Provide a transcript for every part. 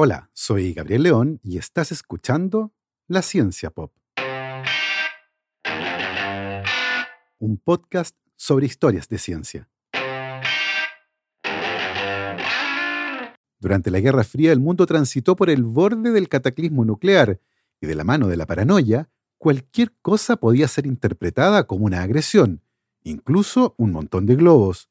Hola, soy Gabriel León y estás escuchando La Ciencia Pop. Un podcast sobre historias de ciencia. Durante la Guerra Fría el mundo transitó por el borde del cataclismo nuclear y de la mano de la paranoia, cualquier cosa podía ser interpretada como una agresión, incluso un montón de globos.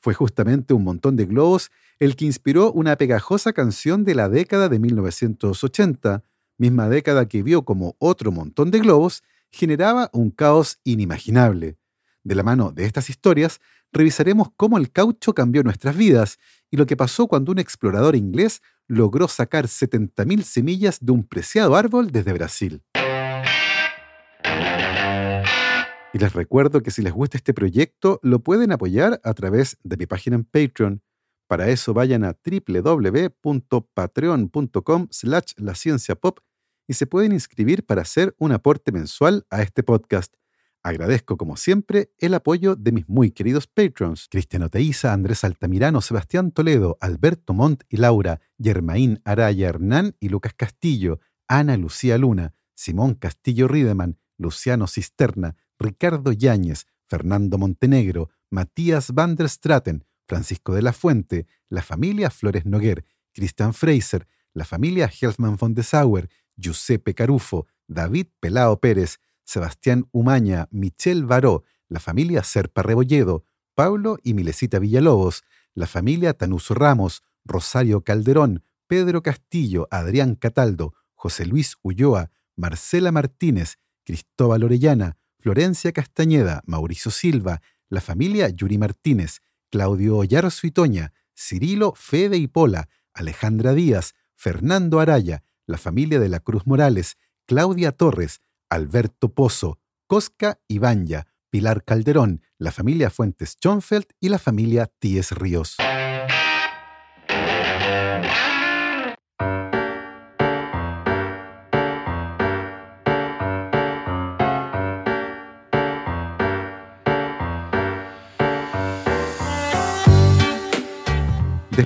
Fue justamente un montón de globos el que inspiró una pegajosa canción de la década de 1980, misma década que vio como otro montón de globos generaba un caos inimaginable. De la mano de estas historias, revisaremos cómo el caucho cambió nuestras vidas y lo que pasó cuando un explorador inglés logró sacar 70.000 semillas de un preciado árbol desde Brasil. Y les recuerdo que si les gusta este proyecto, lo pueden apoyar a través de mi página en Patreon. Para eso vayan a www.patreon.com slash la pop y se pueden inscribir para hacer un aporte mensual a este podcast. Agradezco, como siempre, el apoyo de mis muy queridos patrons: Cristiano Teiza, Andrés Altamirano, Sebastián Toledo, Alberto Montt y Laura, Germaín Araya Hernán y Lucas Castillo, Ana Lucía Luna, Simón Castillo Riedemann, Luciano Cisterna, Ricardo Yáñez, Fernando Montenegro, Matías van der Straten, Francisco de la Fuente, la familia Flores Noguer, Christian Fraser, la familia Helfman von de Sauer, Giuseppe Carufo, David Pelao Pérez, Sebastián Umaña, Michel Baró, la familia Serpa Rebolledo, Pablo y Milesita Villalobos, la familia Tanuso Ramos, Rosario Calderón, Pedro Castillo, Adrián Cataldo, José Luis Ulloa, Marcela Martínez, Cristóbal Orellana, Florencia Castañeda, Mauricio Silva, la familia Yuri Martínez, Claudio Ollarzo y Toña, Cirilo Fede y Pola, Alejandra Díaz, Fernando Araya, la familia de la Cruz Morales, Claudia Torres, Alberto Pozo, Cosca Ibanya, Pilar Calderón, la familia Fuentes Schonfeld y la familia Tíes Ríos.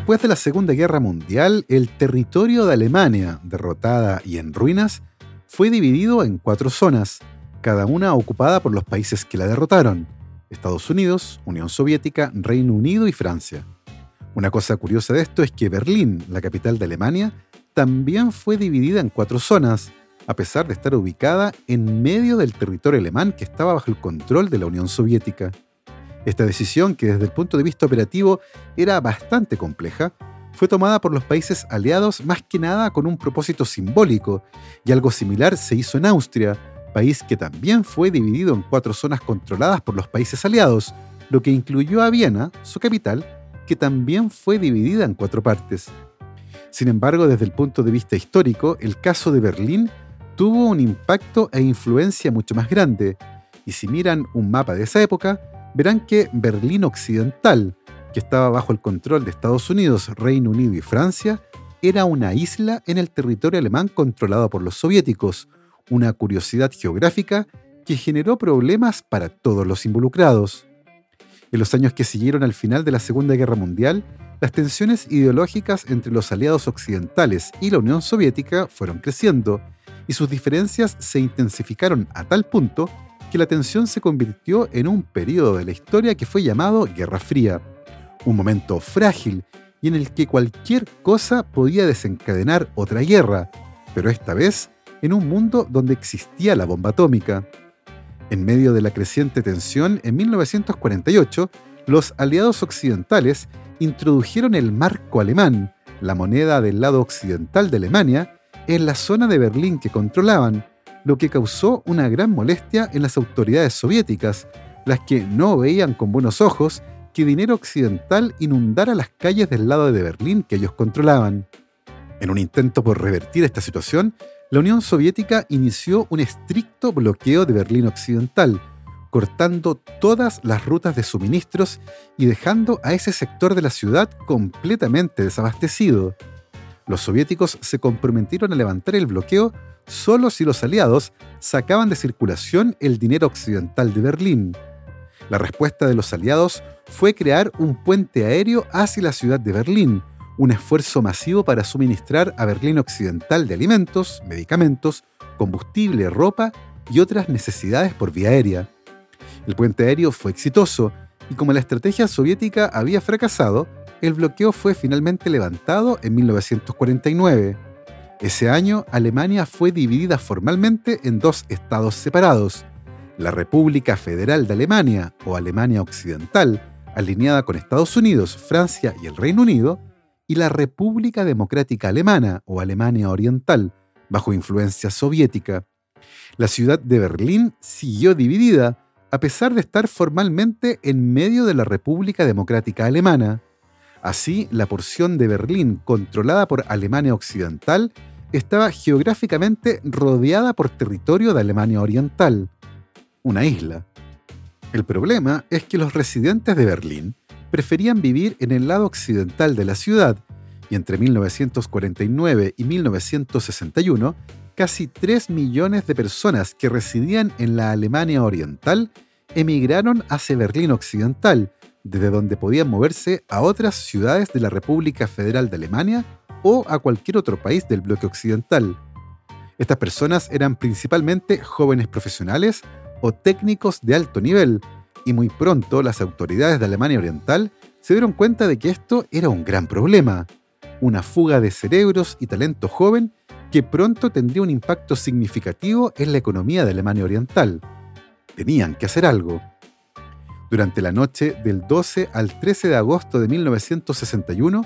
Después de la Segunda Guerra Mundial, el territorio de Alemania, derrotada y en ruinas, fue dividido en cuatro zonas, cada una ocupada por los países que la derrotaron, Estados Unidos, Unión Soviética, Reino Unido y Francia. Una cosa curiosa de esto es que Berlín, la capital de Alemania, también fue dividida en cuatro zonas, a pesar de estar ubicada en medio del territorio alemán que estaba bajo el control de la Unión Soviética. Esta decisión, que desde el punto de vista operativo era bastante compleja, fue tomada por los países aliados más que nada con un propósito simbólico, y algo similar se hizo en Austria, país que también fue dividido en cuatro zonas controladas por los países aliados, lo que incluyó a Viena, su capital, que también fue dividida en cuatro partes. Sin embargo, desde el punto de vista histórico, el caso de Berlín tuvo un impacto e influencia mucho más grande, y si miran un mapa de esa época, verán que Berlín Occidental, que estaba bajo el control de Estados Unidos, Reino Unido y Francia, era una isla en el territorio alemán controlado por los soviéticos, una curiosidad geográfica que generó problemas para todos los involucrados. En los años que siguieron al final de la Segunda Guerra Mundial, las tensiones ideológicas entre los aliados occidentales y la Unión Soviética fueron creciendo, y sus diferencias se intensificaron a tal punto que la tensión se convirtió en un periodo de la historia que fue llamado Guerra Fría, un momento frágil y en el que cualquier cosa podía desencadenar otra guerra, pero esta vez en un mundo donde existía la bomba atómica. En medio de la creciente tensión, en 1948, los aliados occidentales introdujeron el marco alemán, la moneda del lado occidental de Alemania, en la zona de Berlín que controlaban, lo que causó una gran molestia en las autoridades soviéticas, las que no veían con buenos ojos que dinero occidental inundara las calles del lado de Berlín que ellos controlaban. En un intento por revertir esta situación, la Unión Soviética inició un estricto bloqueo de Berlín Occidental, cortando todas las rutas de suministros y dejando a ese sector de la ciudad completamente desabastecido. Los soviéticos se comprometieron a levantar el bloqueo solo si los aliados sacaban de circulación el dinero occidental de Berlín. La respuesta de los aliados fue crear un puente aéreo hacia la ciudad de Berlín, un esfuerzo masivo para suministrar a Berlín Occidental de alimentos, medicamentos, combustible, ropa y otras necesidades por vía aérea. El puente aéreo fue exitoso y como la estrategia soviética había fracasado, el bloqueo fue finalmente levantado en 1949. Ese año, Alemania fue dividida formalmente en dos estados separados, la República Federal de Alemania o Alemania Occidental, alineada con Estados Unidos, Francia y el Reino Unido, y la República Democrática Alemana o Alemania Oriental, bajo influencia soviética. La ciudad de Berlín siguió dividida, a pesar de estar formalmente en medio de la República Democrática Alemana. Así, la porción de Berlín controlada por Alemania Occidental estaba geográficamente rodeada por territorio de Alemania Oriental, una isla. El problema es que los residentes de Berlín preferían vivir en el lado occidental de la ciudad, y entre 1949 y 1961 casi 3 millones de personas que residían en la Alemania Oriental emigraron hacia Berlín Occidental, desde donde podían moverse a otras ciudades de la República Federal de Alemania o a cualquier otro país del bloque occidental. Estas personas eran principalmente jóvenes profesionales o técnicos de alto nivel, y muy pronto las autoridades de Alemania Oriental se dieron cuenta de que esto era un gran problema, una fuga de cerebros y talento joven que pronto tendría un impacto significativo en la economía de Alemania Oriental. Tenían que hacer algo. Durante la noche del 12 al 13 de agosto de 1961,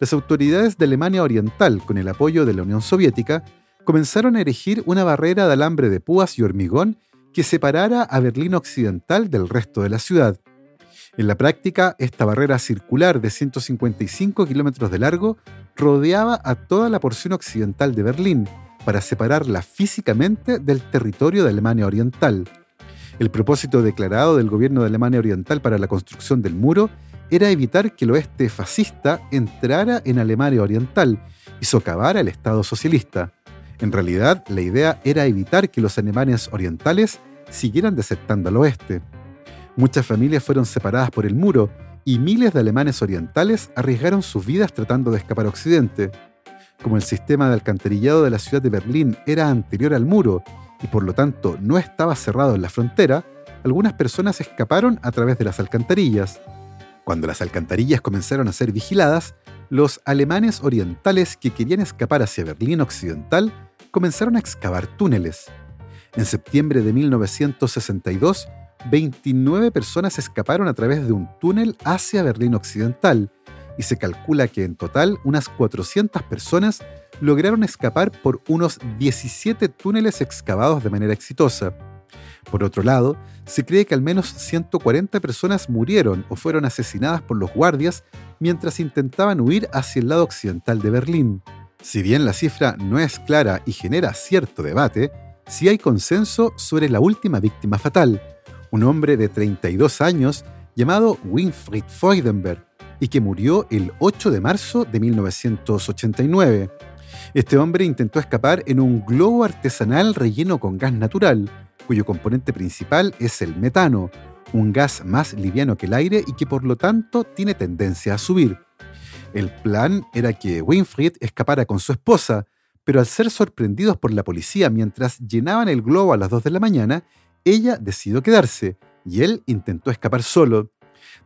las autoridades de Alemania Oriental, con el apoyo de la Unión Soviética, comenzaron a erigir una barrera de alambre de púas y hormigón que separara a Berlín Occidental del resto de la ciudad. En la práctica, esta barrera circular de 155 kilómetros de largo rodeaba a toda la porción occidental de Berlín para separarla físicamente del territorio de Alemania Oriental. El propósito declarado del gobierno de Alemania Oriental para la construcción del muro era evitar que el oeste fascista entrara en Alemania Oriental y socavara el Estado socialista. En realidad, la idea era evitar que los alemanes orientales siguieran desertando al oeste. Muchas familias fueron separadas por el muro y miles de alemanes orientales arriesgaron sus vidas tratando de escapar a Occidente. Como el sistema de alcantarillado de la ciudad de Berlín era anterior al muro y por lo tanto no estaba cerrado en la frontera, algunas personas escaparon a través de las alcantarillas. Cuando las alcantarillas comenzaron a ser vigiladas, los alemanes orientales que querían escapar hacia Berlín Occidental comenzaron a excavar túneles. En septiembre de 1962, 29 personas escaparon a través de un túnel hacia Berlín Occidental y se calcula que en total unas 400 personas lograron escapar por unos 17 túneles excavados de manera exitosa. Por otro lado, se cree que al menos 140 personas murieron o fueron asesinadas por los guardias mientras intentaban huir hacia el lado occidental de Berlín. Si bien la cifra no es clara y genera cierto debate, sí hay consenso sobre la última víctima fatal, un hombre de 32 años llamado Winfried Freudenberg, y que murió el 8 de marzo de 1989. Este hombre intentó escapar en un globo artesanal relleno con gas natural, cuyo componente principal es el metano, un gas más liviano que el aire y que por lo tanto tiene tendencia a subir. El plan era que Winfried escapara con su esposa, pero al ser sorprendidos por la policía mientras llenaban el globo a las 2 de la mañana, ella decidió quedarse y él intentó escapar solo.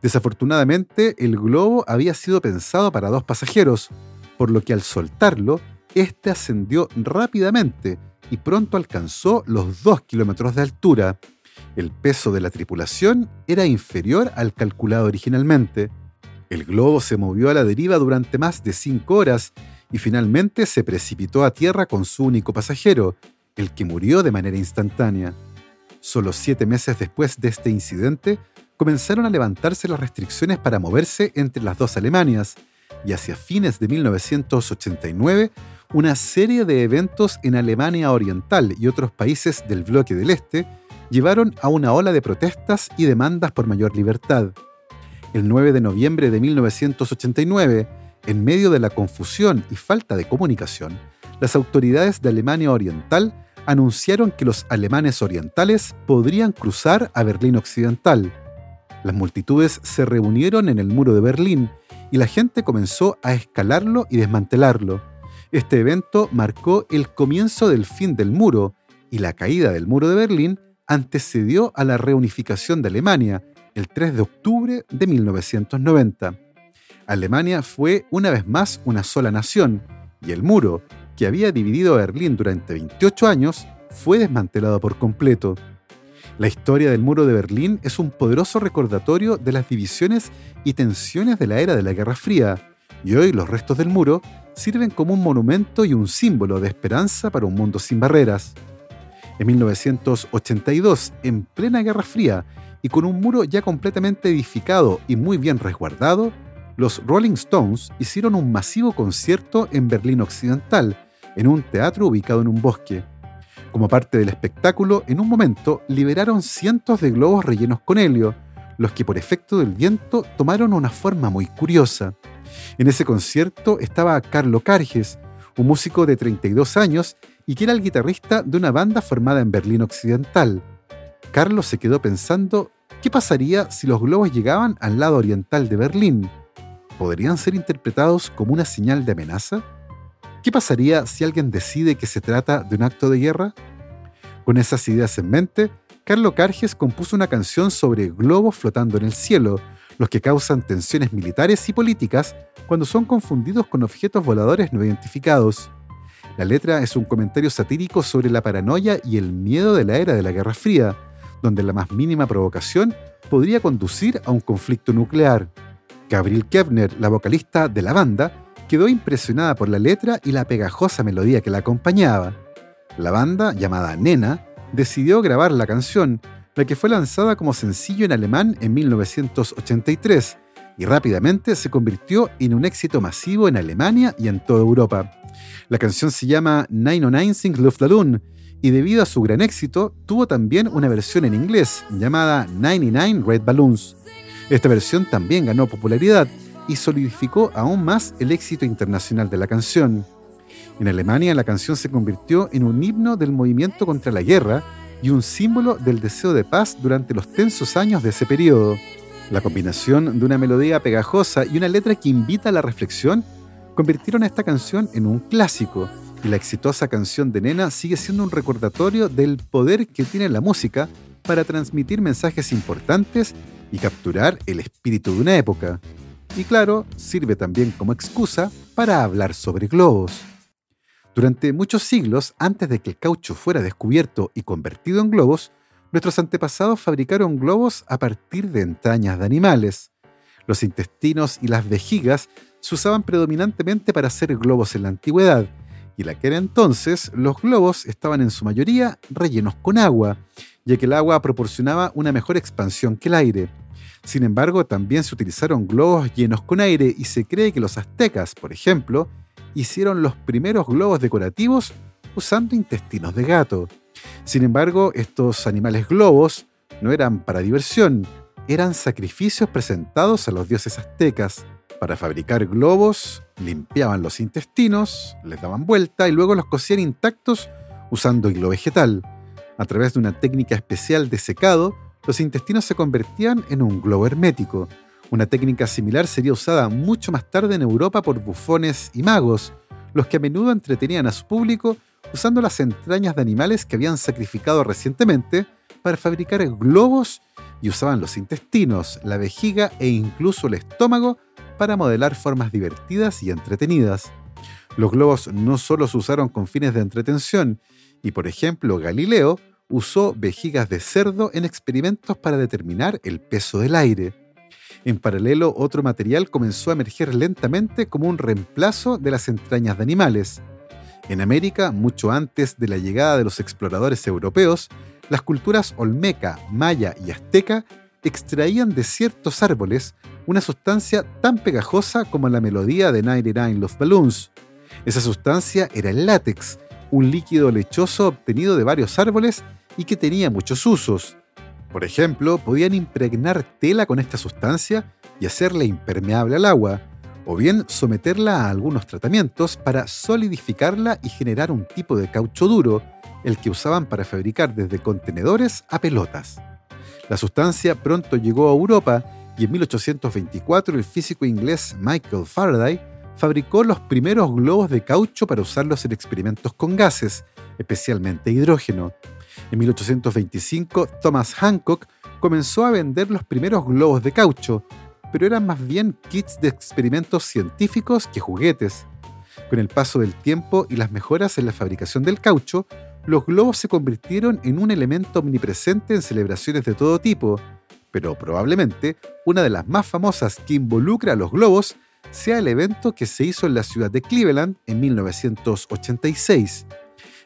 Desafortunadamente, el globo había sido pensado para dos pasajeros, por lo que al soltarlo, este ascendió rápidamente y pronto alcanzó los 2 kilómetros de altura. El peso de la tripulación era inferior al calculado originalmente. El globo se movió a la deriva durante más de 5 horas y finalmente se precipitó a tierra con su único pasajero, el que murió de manera instantánea. Solo siete meses después de este incidente, comenzaron a levantarse las restricciones para moverse entre las dos Alemanias, y hacia fines de 1989, una serie de eventos en Alemania Oriental y otros países del bloque del Este llevaron a una ola de protestas y demandas por mayor libertad. El 9 de noviembre de 1989, en medio de la confusión y falta de comunicación, las autoridades de Alemania Oriental anunciaron que los alemanes orientales podrían cruzar a Berlín Occidental. Las multitudes se reunieron en el muro de Berlín y la gente comenzó a escalarlo y desmantelarlo. Este evento marcó el comienzo del fin del muro y la caída del muro de Berlín antecedió a la reunificación de Alemania el 3 de octubre de 1990. Alemania fue una vez más una sola nación y el muro, que había dividido a Berlín durante 28 años, fue desmantelado por completo. La historia del muro de Berlín es un poderoso recordatorio de las divisiones y tensiones de la era de la Guerra Fría, y hoy los restos del muro sirven como un monumento y un símbolo de esperanza para un mundo sin barreras. En 1982, en plena Guerra Fría, y con un muro ya completamente edificado y muy bien resguardado, los Rolling Stones hicieron un masivo concierto en Berlín Occidental, en un teatro ubicado en un bosque. Como parte del espectáculo, en un momento liberaron cientos de globos rellenos con helio, los que por efecto del viento tomaron una forma muy curiosa. En ese concierto estaba Carlo Carges, un músico de 32 años y que era el guitarrista de una banda formada en Berlín Occidental. Carlos se quedó pensando qué pasaría si los globos llegaban al lado oriental de Berlín. ¿Podrían ser interpretados como una señal de amenaza? ¿Qué pasaría si alguien decide que se trata de un acto de guerra? Con esas ideas en mente, Carlo Carges compuso una canción sobre globos flotando en el cielo, los que causan tensiones militares y políticas cuando son confundidos con objetos voladores no identificados. La letra es un comentario satírico sobre la paranoia y el miedo de la era de la Guerra Fría, donde la más mínima provocación podría conducir a un conflicto nuclear. Gabriel Kevner, la vocalista de la banda, quedó impresionada por la letra y la pegajosa melodía que la acompañaba. La banda, llamada Nena, decidió grabar la canción, la que fue lanzada como sencillo en alemán en 1983 y rápidamente se convirtió en un éxito masivo en Alemania y en toda Europa. La canción se llama 909 Sing Luftballon y debido a su gran éxito tuvo también una versión en inglés llamada 99 Red Balloons. Esta versión también ganó popularidad y solidificó aún más el éxito internacional de la canción. En Alemania la canción se convirtió en un himno del movimiento contra la guerra y un símbolo del deseo de paz durante los tensos años de ese periodo. La combinación de una melodía pegajosa y una letra que invita a la reflexión convirtieron a esta canción en un clásico, y la exitosa canción de Nena sigue siendo un recordatorio del poder que tiene la música para transmitir mensajes importantes y capturar el espíritu de una época. Y claro, sirve también como excusa para hablar sobre globos. Durante muchos siglos, antes de que el caucho fuera descubierto y convertido en globos, nuestros antepasados fabricaron globos a partir de entrañas de animales. Los intestinos y las vejigas se usaban predominantemente para hacer globos en la antigüedad, y en aquel entonces los globos estaban en su mayoría rellenos con agua, ya que el agua proporcionaba una mejor expansión que el aire. Sin embargo, también se utilizaron globos llenos con aire y se cree que los aztecas, por ejemplo, hicieron los primeros globos decorativos usando intestinos de gato. Sin embargo, estos animales globos no eran para diversión, eran sacrificios presentados a los dioses aztecas. Para fabricar globos, limpiaban los intestinos, les daban vuelta y luego los cocían intactos usando hilo vegetal. A través de una técnica especial de secado, los intestinos se convertían en un globo hermético. Una técnica similar sería usada mucho más tarde en Europa por bufones y magos, los que a menudo entretenían a su público usando las entrañas de animales que habían sacrificado recientemente para fabricar globos y usaban los intestinos, la vejiga e incluso el estómago para modelar formas divertidas y entretenidas. Los globos no solo se usaron con fines de entretención, y por ejemplo Galileo usó vejigas de cerdo en experimentos para determinar el peso del aire. En paralelo, otro material comenzó a emerger lentamente como un reemplazo de las entrañas de animales. En América, mucho antes de la llegada de los exploradores europeos, las culturas olmeca, maya y azteca extraían de ciertos árboles una sustancia tan pegajosa como la melodía de 99 Love Balloons. Esa sustancia era el látex, un líquido lechoso obtenido de varios árboles y que tenía muchos usos. Por ejemplo, podían impregnar tela con esta sustancia y hacerla impermeable al agua, o bien someterla a algunos tratamientos para solidificarla y generar un tipo de caucho duro, el que usaban para fabricar desde contenedores a pelotas. La sustancia pronto llegó a Europa y en 1824 el físico inglés Michael Faraday fabricó los primeros globos de caucho para usarlos en experimentos con gases, especialmente hidrógeno. En 1825 Thomas Hancock comenzó a vender los primeros globos de caucho, pero eran más bien kits de experimentos científicos que juguetes. Con el paso del tiempo y las mejoras en la fabricación del caucho, los globos se convirtieron en un elemento omnipresente en celebraciones de todo tipo, pero probablemente una de las más famosas que involucra a los globos sea el evento que se hizo en la ciudad de Cleveland en 1986.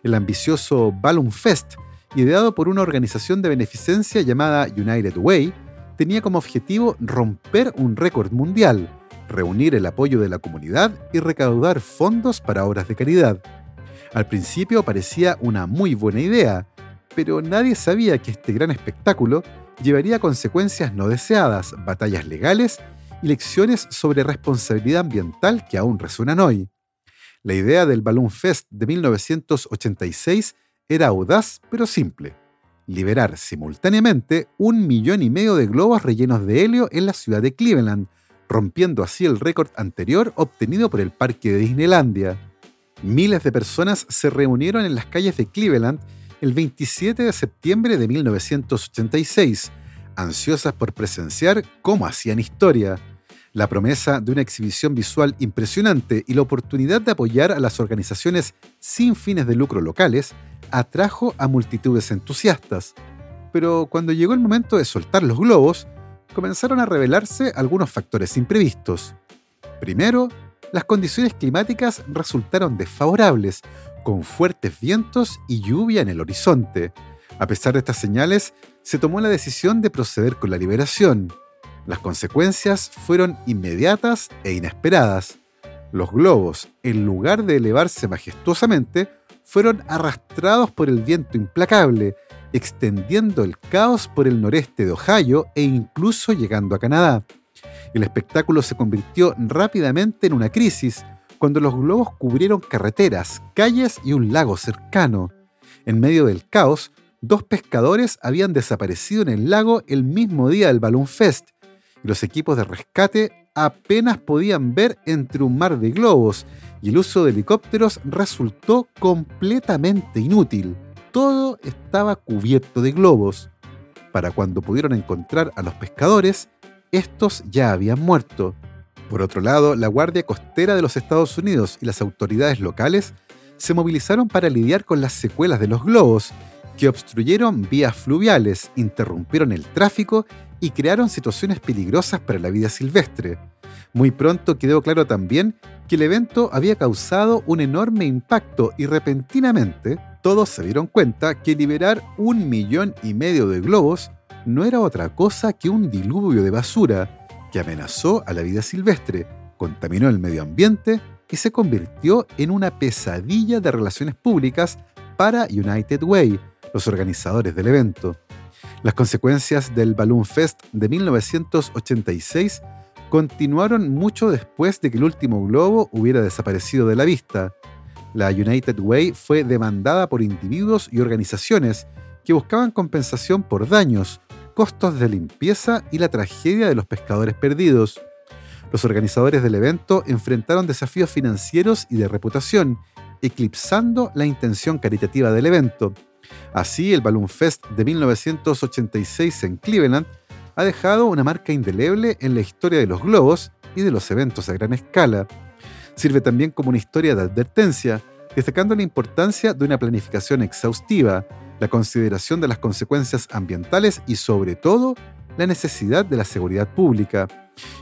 El ambicioso Balloon Fest, ideado por una organización de beneficencia llamada United Way, tenía como objetivo romper un récord mundial, reunir el apoyo de la comunidad y recaudar fondos para obras de caridad. Al principio parecía una muy buena idea, pero nadie sabía que este gran espectáculo llevaría consecuencias no deseadas, batallas legales y lecciones sobre responsabilidad ambiental que aún resuenan hoy. La idea del Balloon Fest de 1986 era audaz pero simple liberar simultáneamente un millón y medio de globos rellenos de helio en la ciudad de Cleveland, rompiendo así el récord anterior obtenido por el parque de Disneylandia. Miles de personas se reunieron en las calles de Cleveland el 27 de septiembre de 1986, ansiosas por presenciar cómo hacían historia. La promesa de una exhibición visual impresionante y la oportunidad de apoyar a las organizaciones sin fines de lucro locales atrajo a multitudes entusiastas. Pero cuando llegó el momento de soltar los globos, comenzaron a revelarse algunos factores imprevistos. Primero, las condiciones climáticas resultaron desfavorables, con fuertes vientos y lluvia en el horizonte. A pesar de estas señales, se tomó la decisión de proceder con la liberación. Las consecuencias fueron inmediatas e inesperadas. Los globos, en lugar de elevarse majestuosamente, fueron arrastrados por el viento implacable, extendiendo el caos por el noreste de Ohio e incluso llegando a Canadá. El espectáculo se convirtió rápidamente en una crisis cuando los globos cubrieron carreteras, calles y un lago cercano. En medio del caos, dos pescadores habían desaparecido en el lago el mismo día del Balloon Fest los equipos de rescate apenas podían ver entre un mar de globos y el uso de helicópteros resultó completamente inútil. Todo estaba cubierto de globos. Para cuando pudieron encontrar a los pescadores, estos ya habían muerto. Por otro lado, la Guardia Costera de los Estados Unidos y las autoridades locales se movilizaron para lidiar con las secuelas de los globos, que obstruyeron vías fluviales, interrumpieron el tráfico y crearon situaciones peligrosas para la vida silvestre. Muy pronto quedó claro también que el evento había causado un enorme impacto y repentinamente todos se dieron cuenta que liberar un millón y medio de globos no era otra cosa que un diluvio de basura que amenazó a la vida silvestre, contaminó el medio ambiente y se convirtió en una pesadilla de relaciones públicas para United Way, los organizadores del evento. Las consecuencias del Balloon Fest de 1986 continuaron mucho después de que el último globo hubiera desaparecido de la vista. La United Way fue demandada por individuos y organizaciones que buscaban compensación por daños, costos de limpieza y la tragedia de los pescadores perdidos. Los organizadores del evento enfrentaron desafíos financieros y de reputación, eclipsando la intención caritativa del evento. Así, el Balloon Fest de 1986 en Cleveland ha dejado una marca indeleble en la historia de los globos y de los eventos a gran escala. Sirve también como una historia de advertencia, destacando la importancia de una planificación exhaustiva, la consideración de las consecuencias ambientales y sobre todo la necesidad de la seguridad pública.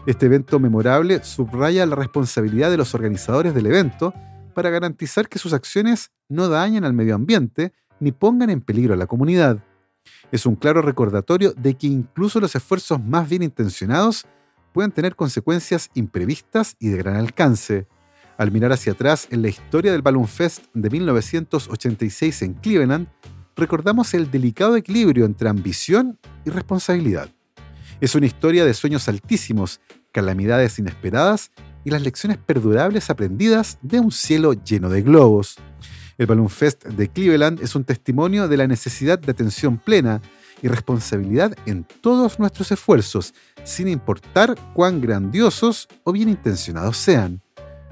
Este evento memorable subraya la responsabilidad de los organizadores del evento para garantizar que sus acciones no dañen al medio ambiente ni pongan en peligro a la comunidad es un claro recordatorio de que incluso los esfuerzos más bien intencionados pueden tener consecuencias imprevistas y de gran alcance. Al mirar hacia atrás en la historia del Balloon Fest de 1986 en Cleveland, recordamos el delicado equilibrio entre ambición y responsabilidad. Es una historia de sueños altísimos, calamidades inesperadas y las lecciones perdurables aprendidas de un cielo lleno de globos. El Balloon Fest de Cleveland es un testimonio de la necesidad de atención plena y responsabilidad en todos nuestros esfuerzos, sin importar cuán grandiosos o bien intencionados sean.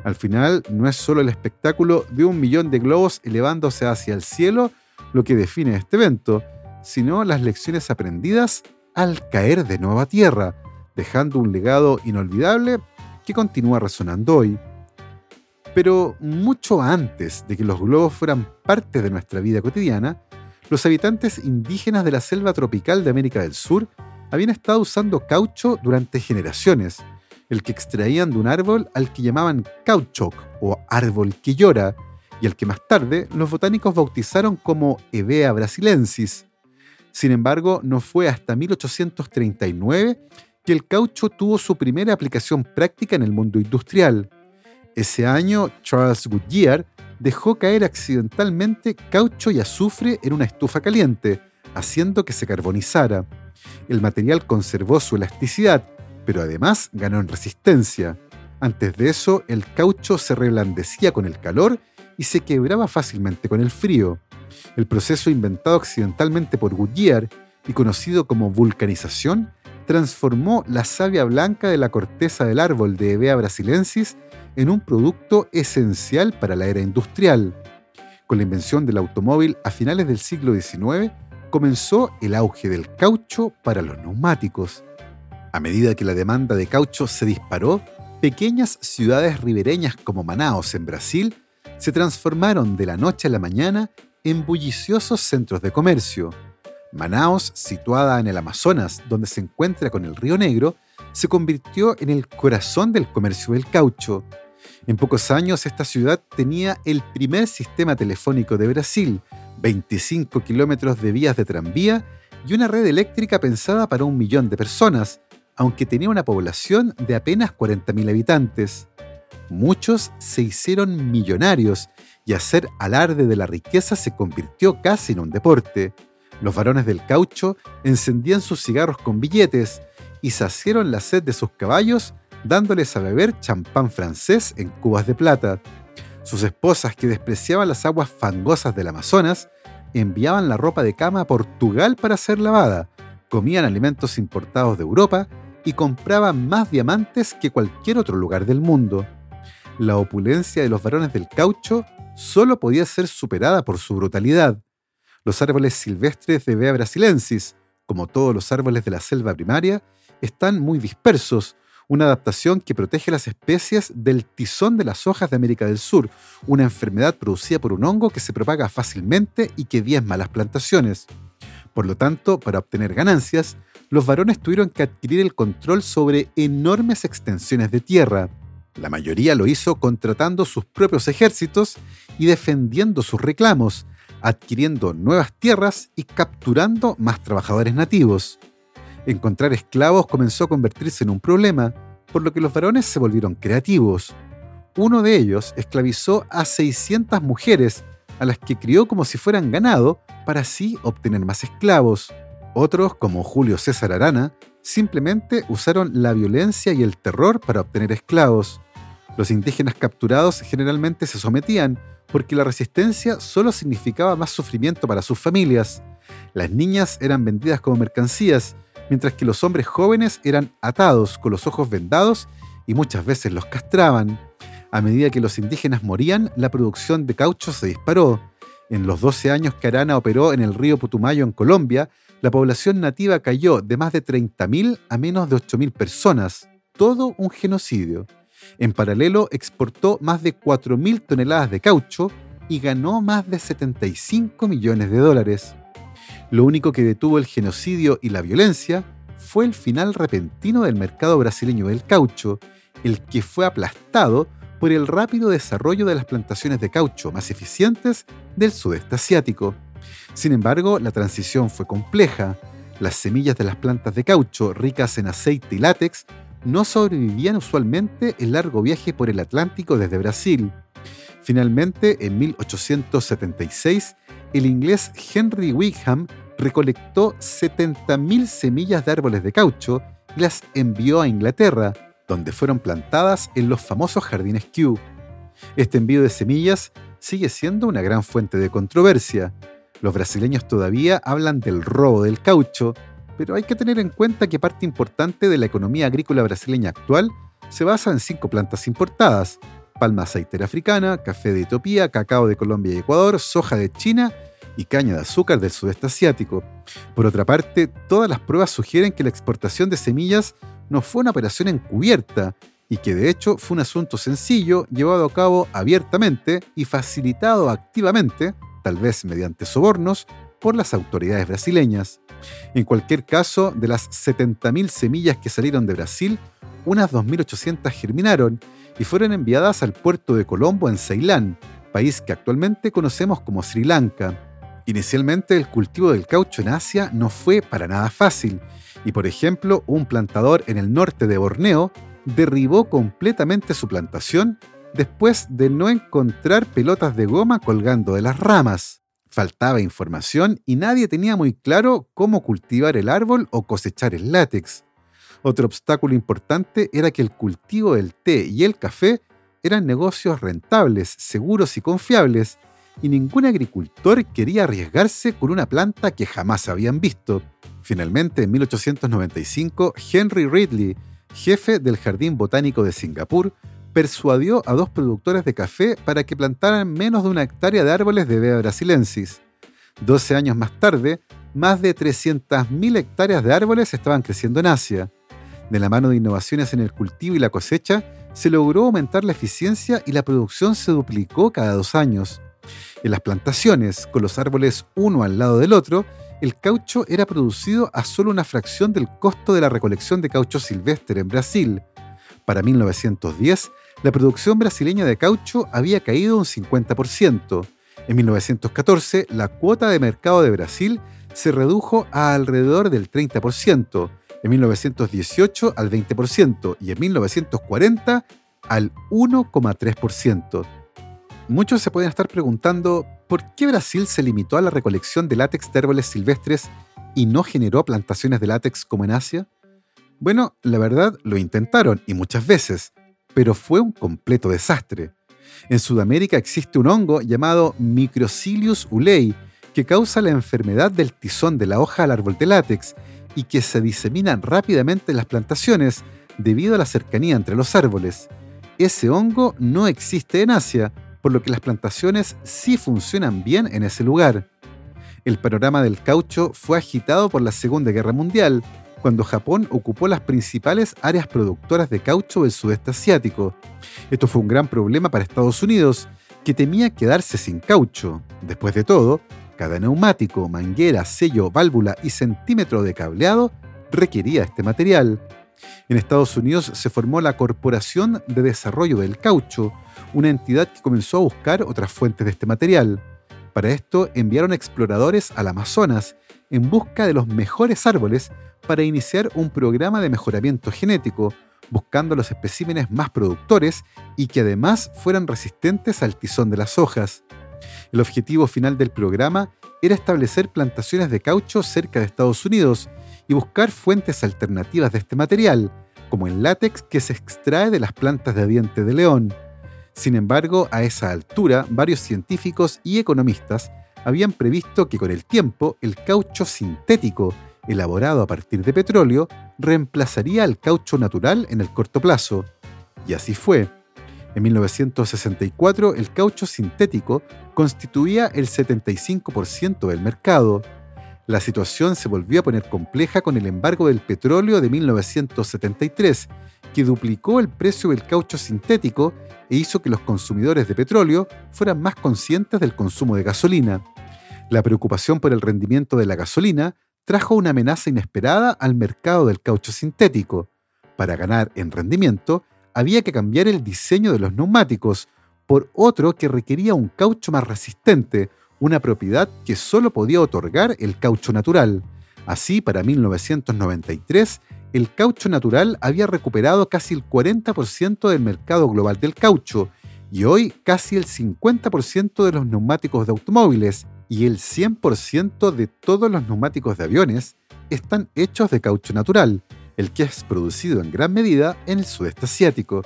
Al final, no es solo el espectáculo de un millón de globos elevándose hacia el cielo lo que define este evento, sino las lecciones aprendidas al caer de nueva tierra, dejando un legado inolvidable que continúa resonando hoy. Pero mucho antes de que los globos fueran parte de nuestra vida cotidiana, los habitantes indígenas de la selva tropical de América del Sur habían estado usando caucho durante generaciones, el que extraían de un árbol al que llamaban cauchoc o árbol que llora, y al que más tarde los botánicos bautizaron como Hevea brasilensis. Sin embargo, no fue hasta 1839 que el caucho tuvo su primera aplicación práctica en el mundo industrial. Ese año, Charles Goodyear dejó caer accidentalmente caucho y azufre en una estufa caliente, haciendo que se carbonizara. El material conservó su elasticidad, pero además ganó en resistencia. Antes de eso, el caucho se reblandecía con el calor y se quebraba fácilmente con el frío. El proceso inventado accidentalmente por Goodyear y conocido como vulcanización transformó la savia blanca de la corteza del árbol de Hevea brasilensis en un producto esencial para la era industrial. Con la invención del automóvil a finales del siglo XIX, comenzó el auge del caucho para los neumáticos. A medida que la demanda de caucho se disparó, pequeñas ciudades ribereñas como Manaos en Brasil se transformaron de la noche a la mañana en bulliciosos centros de comercio. Manaos, situada en el Amazonas, donde se encuentra con el Río Negro, se convirtió en el corazón del comercio del caucho. En pocos años, esta ciudad tenía el primer sistema telefónico de Brasil, 25 kilómetros de vías de tranvía y una red eléctrica pensada para un millón de personas, aunque tenía una población de apenas 40.000 habitantes. Muchos se hicieron millonarios y hacer alarde de la riqueza se convirtió casi en un deporte. Los varones del caucho encendían sus cigarros con billetes y saciaron la sed de sus caballos dándoles a beber champán francés en cubas de plata. Sus esposas, que despreciaban las aguas fangosas del Amazonas, enviaban la ropa de cama a Portugal para ser lavada, comían alimentos importados de Europa y compraban más diamantes que cualquier otro lugar del mundo. La opulencia de los varones del caucho solo podía ser superada por su brutalidad. Los árboles silvestres de Bea brasilensis, como todos los árboles de la selva primaria, están muy dispersos, una adaptación que protege las especies del tizón de las hojas de América del Sur, una enfermedad producida por un hongo que se propaga fácilmente y que diezma las plantaciones. Por lo tanto, para obtener ganancias, los varones tuvieron que adquirir el control sobre enormes extensiones de tierra. La mayoría lo hizo contratando sus propios ejércitos y defendiendo sus reclamos, adquiriendo nuevas tierras y capturando más trabajadores nativos. Encontrar esclavos comenzó a convertirse en un problema, por lo que los varones se volvieron creativos. Uno de ellos esclavizó a 600 mujeres, a las que crió como si fueran ganado, para así obtener más esclavos. Otros, como Julio César Arana, simplemente usaron la violencia y el terror para obtener esclavos. Los indígenas capturados generalmente se sometían, porque la resistencia solo significaba más sufrimiento para sus familias. Las niñas eran vendidas como mercancías mientras que los hombres jóvenes eran atados con los ojos vendados y muchas veces los castraban. A medida que los indígenas morían, la producción de caucho se disparó. En los 12 años que Arana operó en el río Putumayo en Colombia, la población nativa cayó de más de 30.000 a menos de 8.000 personas. Todo un genocidio. En paralelo, exportó más de 4.000 toneladas de caucho y ganó más de 75 millones de dólares. Lo único que detuvo el genocidio y la violencia fue el final repentino del mercado brasileño del caucho, el que fue aplastado por el rápido desarrollo de las plantaciones de caucho más eficientes del sudeste asiático. Sin embargo, la transición fue compleja. Las semillas de las plantas de caucho ricas en aceite y látex no sobrevivían usualmente el largo viaje por el Atlántico desde Brasil. Finalmente, en 1876, el inglés Henry Wickham recolectó 70.000 semillas de árboles de caucho y las envió a Inglaterra, donde fueron plantadas en los famosos jardines Kew. Este envío de semillas sigue siendo una gran fuente de controversia. Los brasileños todavía hablan del robo del caucho, pero hay que tener en cuenta que parte importante de la economía agrícola brasileña actual se basa en cinco plantas importadas, palma aceitera africana, café de Etiopía, cacao de Colombia y Ecuador, soja de China y caña de azúcar del sudeste asiático. Por otra parte, todas las pruebas sugieren que la exportación de semillas no fue una operación encubierta y que de hecho fue un asunto sencillo llevado a cabo abiertamente y facilitado activamente, tal vez mediante sobornos, por las autoridades brasileñas. En cualquier caso, de las 70.000 semillas que salieron de Brasil, unas 2.800 germinaron y fueron enviadas al puerto de Colombo en Ceilán, país que actualmente conocemos como Sri Lanka. Inicialmente el cultivo del caucho en Asia no fue para nada fácil, y por ejemplo un plantador en el norte de Borneo derribó completamente su plantación después de no encontrar pelotas de goma colgando de las ramas. Faltaba información y nadie tenía muy claro cómo cultivar el árbol o cosechar el látex. Otro obstáculo importante era que el cultivo del té y el café eran negocios rentables, seguros y confiables, y ningún agricultor quería arriesgarse con una planta que jamás habían visto. Finalmente, en 1895, Henry Ridley, jefe del Jardín Botánico de Singapur, persuadió a dos productores de café para que plantaran menos de una hectárea de árboles de Bea brasilensis. Doce años más tarde, más de 300.000 hectáreas de árboles estaban creciendo en Asia. De la mano de innovaciones en el cultivo y la cosecha, se logró aumentar la eficiencia y la producción se duplicó cada dos años. En las plantaciones, con los árboles uno al lado del otro, el caucho era producido a solo una fracción del costo de la recolección de caucho silvestre en Brasil. Para 1910, la producción brasileña de caucho había caído un 50%. En 1914, la cuota de mercado de Brasil se redujo a alrededor del 30% en 1918 al 20% y en 1940 al 1,3%. Muchos se pueden estar preguntando por qué Brasil se limitó a la recolección de látex de árboles silvestres y no generó plantaciones de látex como en Asia. Bueno, la verdad lo intentaron y muchas veces, pero fue un completo desastre. En Sudamérica existe un hongo llamado Microcilius ulei que causa la enfermedad del tizón de la hoja al árbol de látex y que se diseminan rápidamente en las plantaciones debido a la cercanía entre los árboles. Ese hongo no existe en Asia, por lo que las plantaciones sí funcionan bien en ese lugar. El panorama del caucho fue agitado por la Segunda Guerra Mundial, cuando Japón ocupó las principales áreas productoras de caucho del sudeste asiático. Esto fue un gran problema para Estados Unidos, que temía quedarse sin caucho. Después de todo, cada neumático, manguera, sello, válvula y centímetro de cableado requería este material. En Estados Unidos se formó la Corporación de Desarrollo del Caucho, una entidad que comenzó a buscar otras fuentes de este material. Para esto enviaron exploradores al Amazonas en busca de los mejores árboles para iniciar un programa de mejoramiento genético, buscando los especímenes más productores y que además fueran resistentes al tizón de las hojas. El objetivo final del programa era establecer plantaciones de caucho cerca de Estados Unidos y buscar fuentes alternativas de este material, como el látex que se extrae de las plantas de diente de león. Sin embargo, a esa altura, varios científicos y economistas habían previsto que con el tiempo el caucho sintético, elaborado a partir de petróleo, reemplazaría al caucho natural en el corto plazo. Y así fue. En 1964, el caucho sintético constituía el 75% del mercado. La situación se volvió a poner compleja con el embargo del petróleo de 1973, que duplicó el precio del caucho sintético e hizo que los consumidores de petróleo fueran más conscientes del consumo de gasolina. La preocupación por el rendimiento de la gasolina trajo una amenaza inesperada al mercado del caucho sintético. Para ganar en rendimiento, había que cambiar el diseño de los neumáticos por otro que requería un caucho más resistente, una propiedad que solo podía otorgar el caucho natural. Así, para 1993, el caucho natural había recuperado casi el 40% del mercado global del caucho y hoy casi el 50% de los neumáticos de automóviles y el 100% de todos los neumáticos de aviones están hechos de caucho natural, el que es producido en gran medida en el sudeste asiático.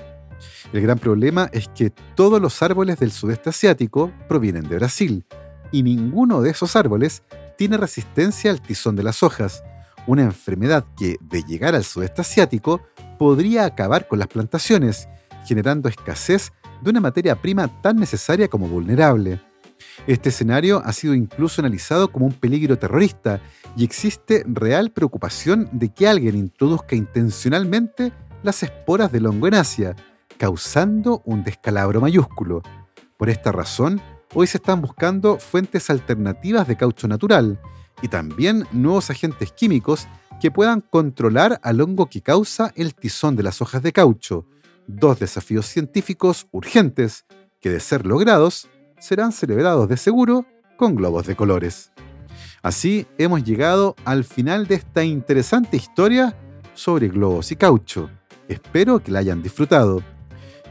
El gran problema es que todos los árboles del sudeste asiático provienen de Brasil, y ninguno de esos árboles tiene resistencia al tizón de las hojas, una enfermedad que, de llegar al sudeste asiático, podría acabar con las plantaciones, generando escasez de una materia prima tan necesaria como vulnerable. Este escenario ha sido incluso analizado como un peligro terrorista y existe real preocupación de que alguien introduzca intencionalmente las esporas del hongo en Asia, causando un descalabro mayúsculo. Por esta razón, hoy se están buscando fuentes alternativas de caucho natural y también nuevos agentes químicos que puedan controlar al hongo que causa el tizón de las hojas de caucho, dos desafíos científicos urgentes que, de ser logrados, serán celebrados de seguro con globos de colores. Así hemos llegado al final de esta interesante historia sobre globos y caucho. Espero que la hayan disfrutado.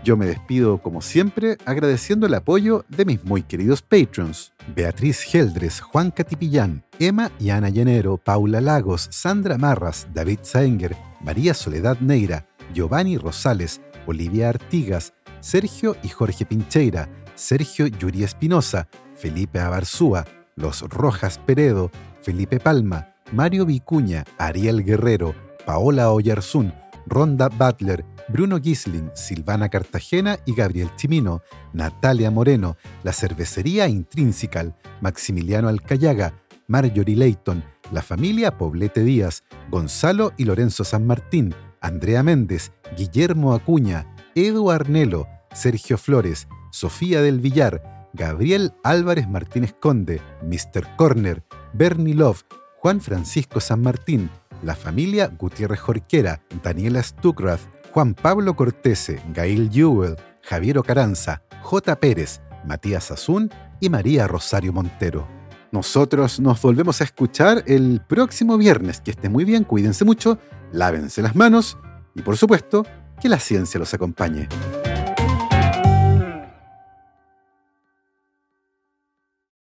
Yo me despido como siempre agradeciendo el apoyo de mis muy queridos patrons. Beatriz Geldres, Juan Catipillán, Emma y Ana Llenero, Paula Lagos, Sandra Marras, David Saenger, María Soledad Neira, Giovanni Rosales, Olivia Artigas, Sergio y Jorge Pincheira, Sergio Yuri Espinosa, Felipe Abarzúa, Los Rojas Peredo, Felipe Palma, Mario Vicuña, Ariel Guerrero, Paola Oyarzún, Ronda Butler, Bruno Gisling, Silvana Cartagena y Gabriel Chimino, Natalia Moreno, La Cervecería Intrínsecal, Maximiliano Alcayaga, Marjorie Leighton, la familia Poblete Díaz, Gonzalo y Lorenzo San Martín, Andrea Méndez, Guillermo Acuña, Edu Arnelo, Sergio Flores, Sofía del Villar, Gabriel Álvarez Martínez Conde, Mr. Corner, Bernie Love, Juan Francisco San Martín, la familia Gutiérrez Jorquera, Daniela Stuckrath, Juan Pablo Cortese, Gail Jewell, Javier Ocaranza, J. Pérez, Matías Azún y María Rosario Montero. Nosotros nos volvemos a escuchar el próximo viernes. Que esté muy bien, cuídense mucho, lávense las manos y por supuesto, que la ciencia los acompañe.